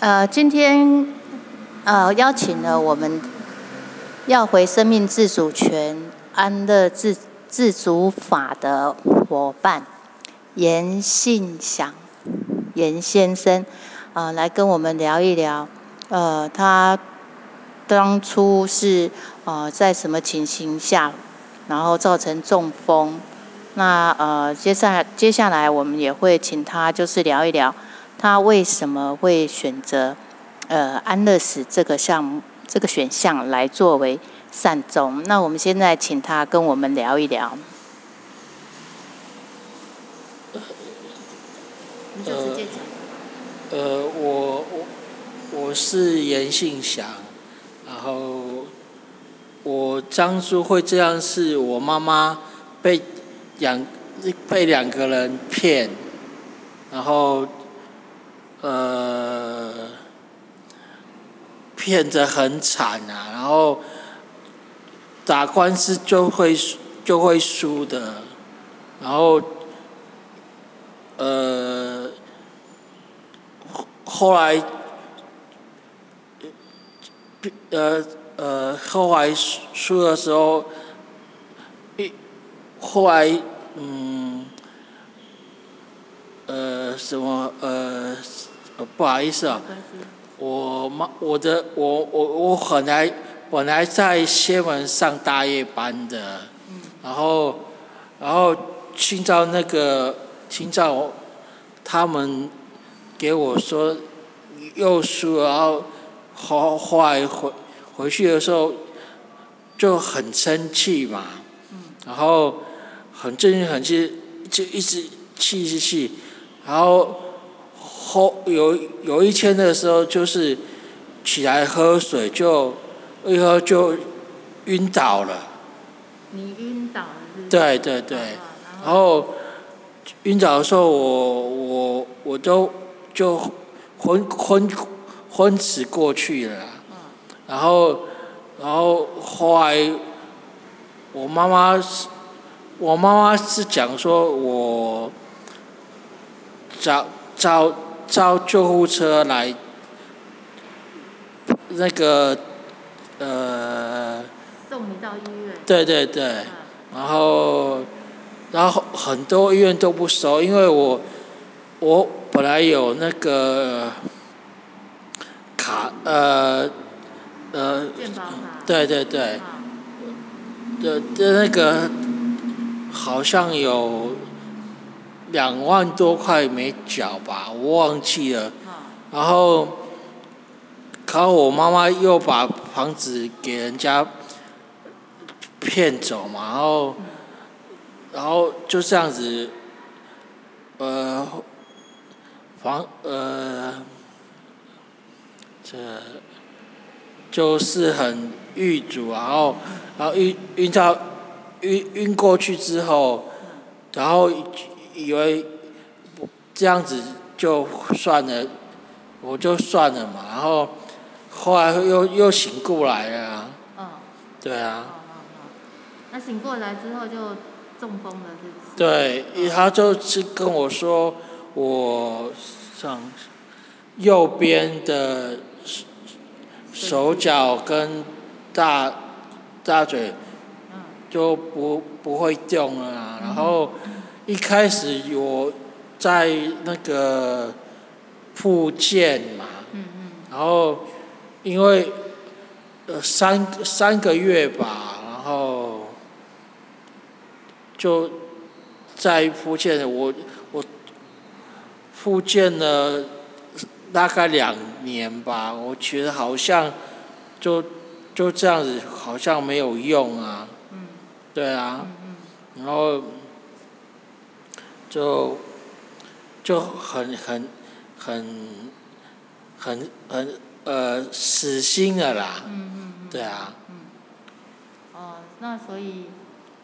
呃，今天呃邀请了我们要回生命自主权、安乐自自主法的伙伴严信祥严先生啊，来跟我们聊一聊。呃，他当初是呃在什么情形下，然后造成中风？那呃，接下来接下来我们也会请他就是聊一聊。他为什么会选择呃安乐死这个项目这个选项来作为善终？那我们现在请他跟我们聊一聊。呃，呃，我我我是严信祥，然后我当初会这样，是我妈妈被两被两个人骗，然后。呃，骗得很惨啊，然后打官司就会就会输的，然后呃后来呃呃后来输输的时候，一后来嗯呃什么呃。不好意思啊，我妈我的我我我本来本来在仙门上大夜班的，然后然后听到那个听到他们给我说又输，然后后后来回回去的时候就很生气嘛，然后很真很气，就一直气气气，然后。后有有一天的时候，就是起来喝水，就一喝就晕倒了。你晕倒了是？对对对，然后晕倒的时候，我我我都就昏昏昏死过去了。然后然后后来我妈妈是，我妈妈是讲说我找找。招救护车来，那个呃。送你到医院。对对对，然后，然后很多医院都不收，因为我我本来有那个卡呃呃。对对对。的的那个好像有。两万多块没缴吧，我忘记了。然后，靠我妈妈又把房子给人家骗走嘛，然后，然后就这样子，呃，房呃，这就是很郁阻，然后，然后晕晕到晕晕过去之后，然后。以为这样子就算了，我就算了嘛。然后后来又又醒过来了。嗯。对啊。那醒过来之后就中风了，是不是？对，他就是跟我说，我上右边的手脚跟大大嘴就不不会动了，然后。一开始有在那个复健嘛，然后因为呃三三个月吧，然后就在复健，我我复健了大概两年吧，我觉得好像就就这样子，好像没有用啊，对啊，然后。就就很很很很很呃死心了啦，对啊。哦，那所以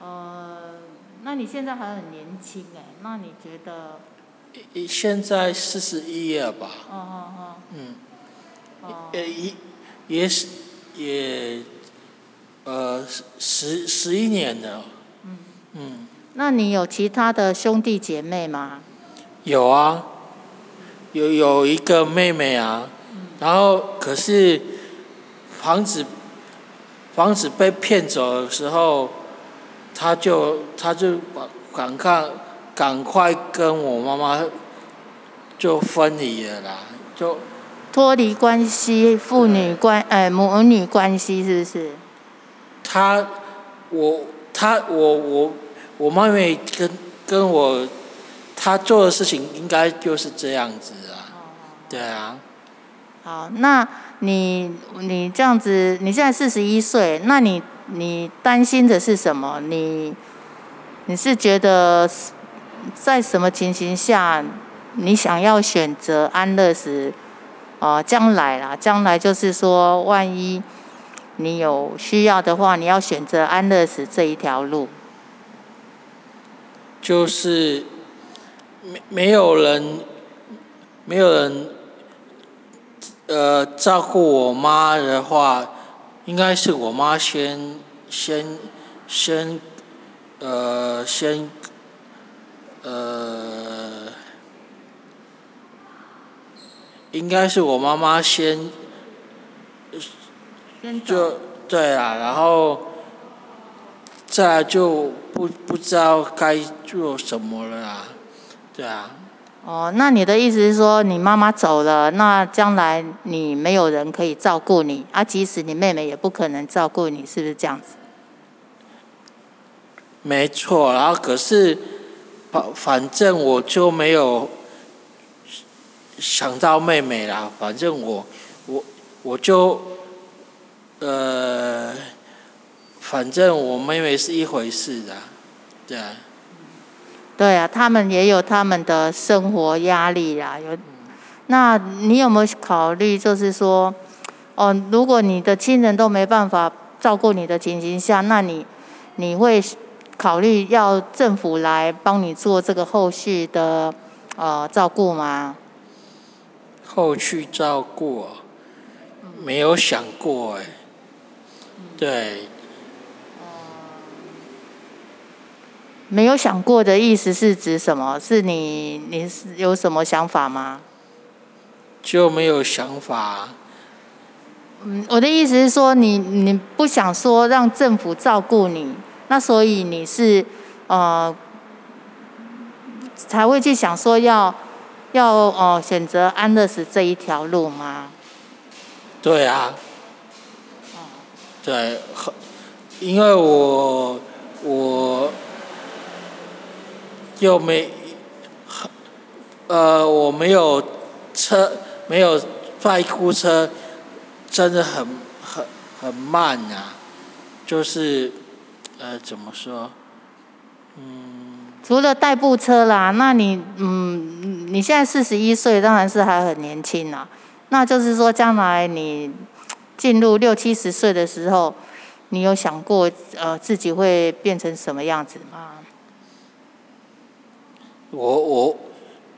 呃，那你现在还很年轻哎，那你觉得？现在四十一了吧？哦哦哦。嗯。哦。也也也是也呃十十一年了。嗯。嗯。那你有其他的兄弟姐妹吗？有啊，有有一个妹妹啊，然后可是房子房子被骗走的时候，他就他就赶赶赶快跟我妈妈就分离了啦，就脱离关系，父女关呃母女关系是不是？他我他我我我妹妹跟跟我她做的事情应该就是这样子啊，对啊。好，那你你这样子，你现在四十一岁，那你你担心的是什么？你你是觉得在什么情形下，你想要选择安乐死？哦，将来啦，将来就是说，万一你有需要的话，你要选择安乐死这一条路。就是没没有人，没有人。呃，照顾我妈的话，应该是我妈先先先呃先呃，应该是我妈妈先就对啊，然后再就不不知道该做什么了啦，对啊。哦，那你的意思是说，你妈妈走了，那将来你没有人可以照顾你，啊，即使你妹妹也不可能照顾你，是不是这样子？没错，然后可是，反反正我就没有想到妹妹啦，反正我我我就呃，反正我妹妹是一回事的，对啊。对啊，他们也有他们的生活压力啦。有，那你有没有考虑，就是说，哦，如果你的亲人都没办法照顾你的情形下，那你你会考虑要政府来帮你做这个后续的呃照顾吗？后续照顾，没有想过哎。对。没有想过的意思是指什么？是你你是有什么想法吗？就没有想法。嗯，我的意思是说，你你不想说让政府照顾你，那所以你是呃才会去想说要要呃选择安乐死这一条路吗？对啊。对，因为我我。又没，呃，我没有车，没有代步车，真的很很很慢呀，就是，呃，怎么说？嗯。除了代步车啦，那你嗯，你现在四十一岁，当然是还很年轻啦。那就是说，将来你进入六七十岁的时候，你有想过呃自己会变成什么样子吗？我我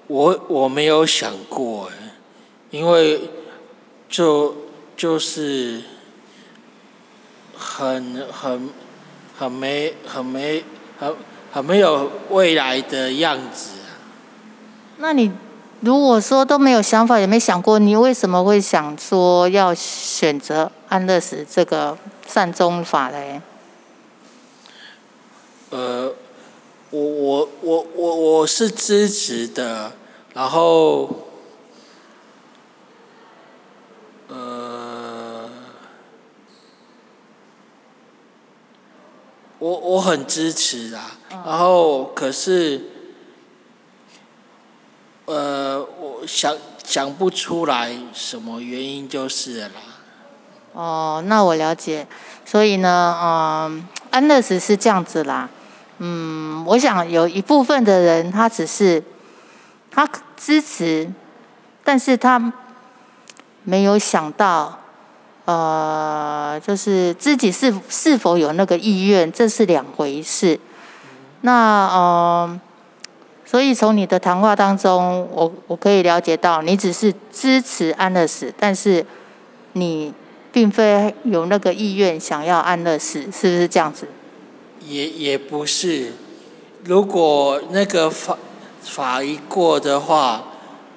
我我没有想过哎，因为就就是很很很没很没很很没有未来的样子啊。那你如果说都没有想法，也没想过，你为什么会想说要选择安乐死这个善终法嘞？呃。我我我我我是支持的，然后，呃，我我很支持啊，然后可是，呃，我想想不出来什么原因就是了。哦，那我了解，所以呢，嗯，安乐死是这样子啦。嗯，我想有一部分的人，他只是他支持，但是他没有想到，呃，就是自己是是否有那个意愿，这是两回事。那呃，所以从你的谈话当中，我我可以了解到，你只是支持安乐死，但是你并非有那个意愿想要安乐死，是不是这样子？也也不是，如果那个法法一过的话，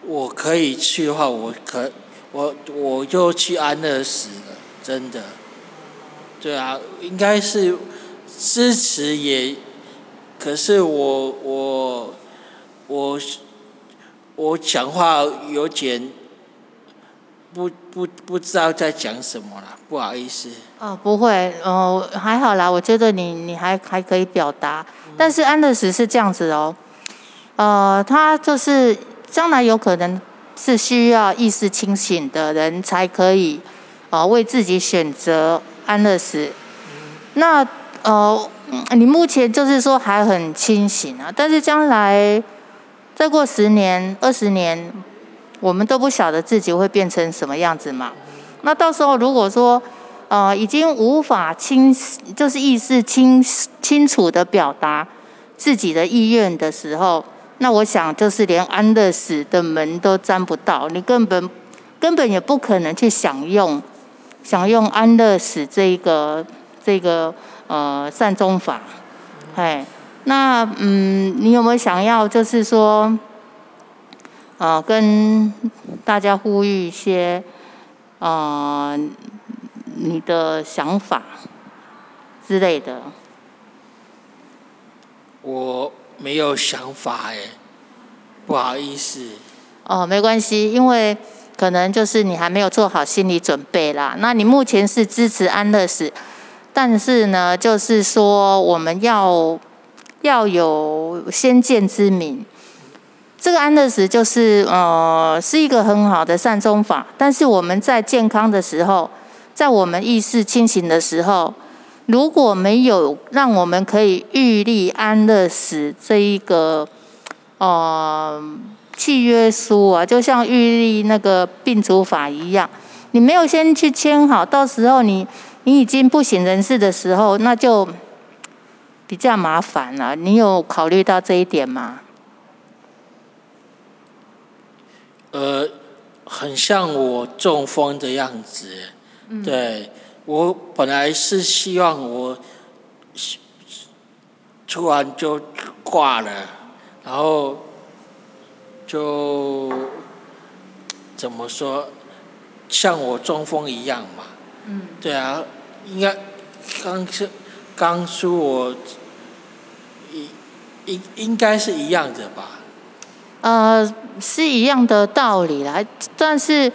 我可以去的话，我可我我就去安乐死了，真的。对啊，应该是支持也，可是我我我我讲话有点不不不知道在讲什么了，不好意思。哦，不会，哦，还好啦，我觉得你你还还可以表达，但是安乐死是这样子哦，呃，他就是将来有可能是需要意识清醒的人才可以，啊，为自己选择。安乐死，那呃，你目前就是说还很清醒啊，但是将来再过十年、二十年，我们都不晓得自己会变成什么样子嘛。那到时候如果说呃已经无法清，就是意识清清楚的表达自己的意愿的时候，那我想就是连安乐死的门都沾不到，你根本根本也不可能去享用。想用安乐死这个这个呃善终法，哎，那嗯，你有没有想要就是说，呃，跟大家呼吁一些呃你的想法之类的？我没有想法哎，不好意思。哦，没关系，因为。可能就是你还没有做好心理准备啦。那你目前是支持安乐死，但是呢，就是说我们要要有先见之明。这个安乐死就是呃是一个很好的善终法，但是我们在健康的时候，在我们意识清醒的时候，如果没有让我们可以预立安乐死这一个，呃。契约书啊，就像预立那个病除法一样，你没有先去签好，到时候你你已经不省人事的时候，那就比较麻烦了。你有考虑到这一点吗？呃，很像我中风的样子，对我本来是希望我突然就挂了，然后。就怎么说，像我中风一样嘛？嗯。对啊，应该刚是刚说我应应应该是一样的吧？呃，是一样的道理啦。但是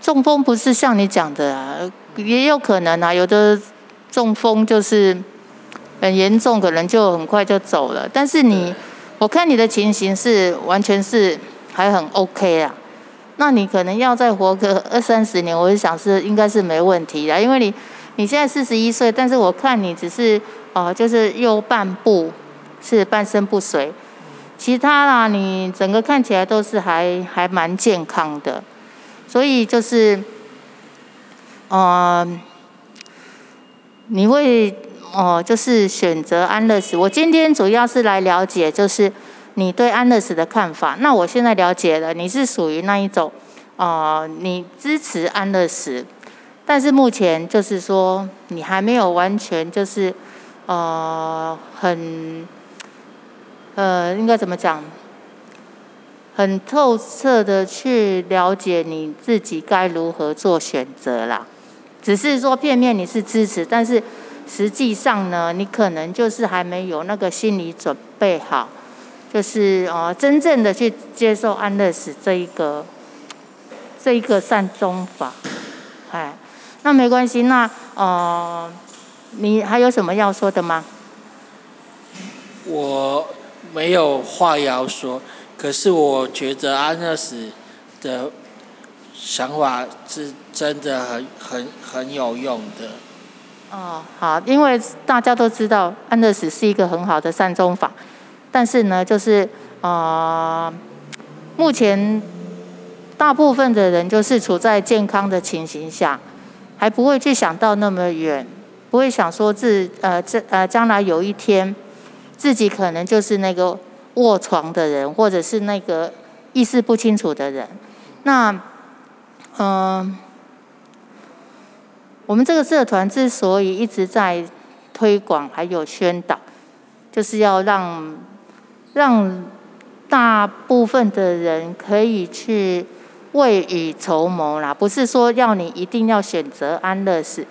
中风不是像你讲的啊，也有可能啊。有的中风就是很严重，可能就很快就走了。但是你。我看你的情形是完全是还很 OK 啊，那你可能要再活个二三十年，我就想是应该是没问题的，因为你你现在四十一岁，但是我看你只是哦，就是右半部是半身不遂，其他啦你整个看起来都是还还蛮健康的，所以就是嗯，你会。哦，就是选择安乐死。我今天主要是来了解，就是你对安乐死的看法。那我现在了解了，你是属于那一种，哦，你支持安乐死，但是目前就是说你还没有完全就是，呃，很，呃，应该怎么讲？很透彻的去了解你自己该如何做选择啦。只是说片面你是支持，但是。实际上呢，你可能就是还没有那个心理准备好，就是呃，真正的去接受安乐死这一个这一个善终法，哎，那没关系，那呃，你还有什么要说的吗？我没有话要说，可是我觉得安乐死的想法是真的很很很有用的。哦，好，因为大家都知道安乐死是一个很好的善终法，但是呢，就是呃，目前大部分的人就是处在健康的情形下，还不会去想到那么远，不会想说自呃这呃将来有一天自己可能就是那个卧床的人，或者是那个意识不清楚的人，那嗯。我们这个社团之所以一直在推广还有宣导，就是要让让大部分的人可以去未雨绸缪啦，不是说要你一定要选择安乐死，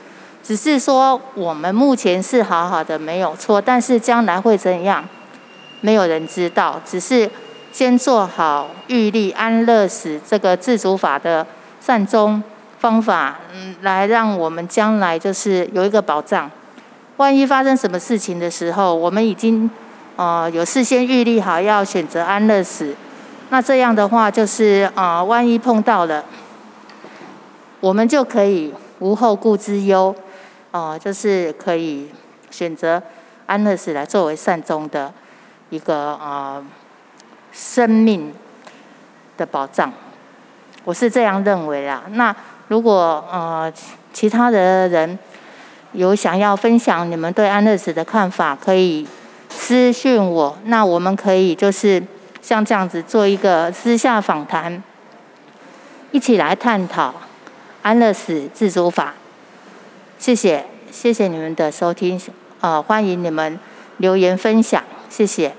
只是说我们目前是好好的没有错，但是将来会怎样，没有人知道，只是先做好预立安乐死这个自主法的善终方法，嗯，来让我们将来就是有一个保障。万一发生什么事情的时候，我们已经呃有事先预立好要选择安乐死，那这样的话就是啊，万一碰到了，我们就可以无后顾之忧，哦，就是可以选择安乐死来作为善终的一个啊生命的保障。我是这样认为啦。那如果呃其他的人，有想要分享你们对安乐死的看法，可以私讯我。那我们可以就是像这样子做一个私下访谈，一起来探讨安乐死自主法。谢谢，谢谢你们的收听，呃，欢迎你们留言分享，谢谢。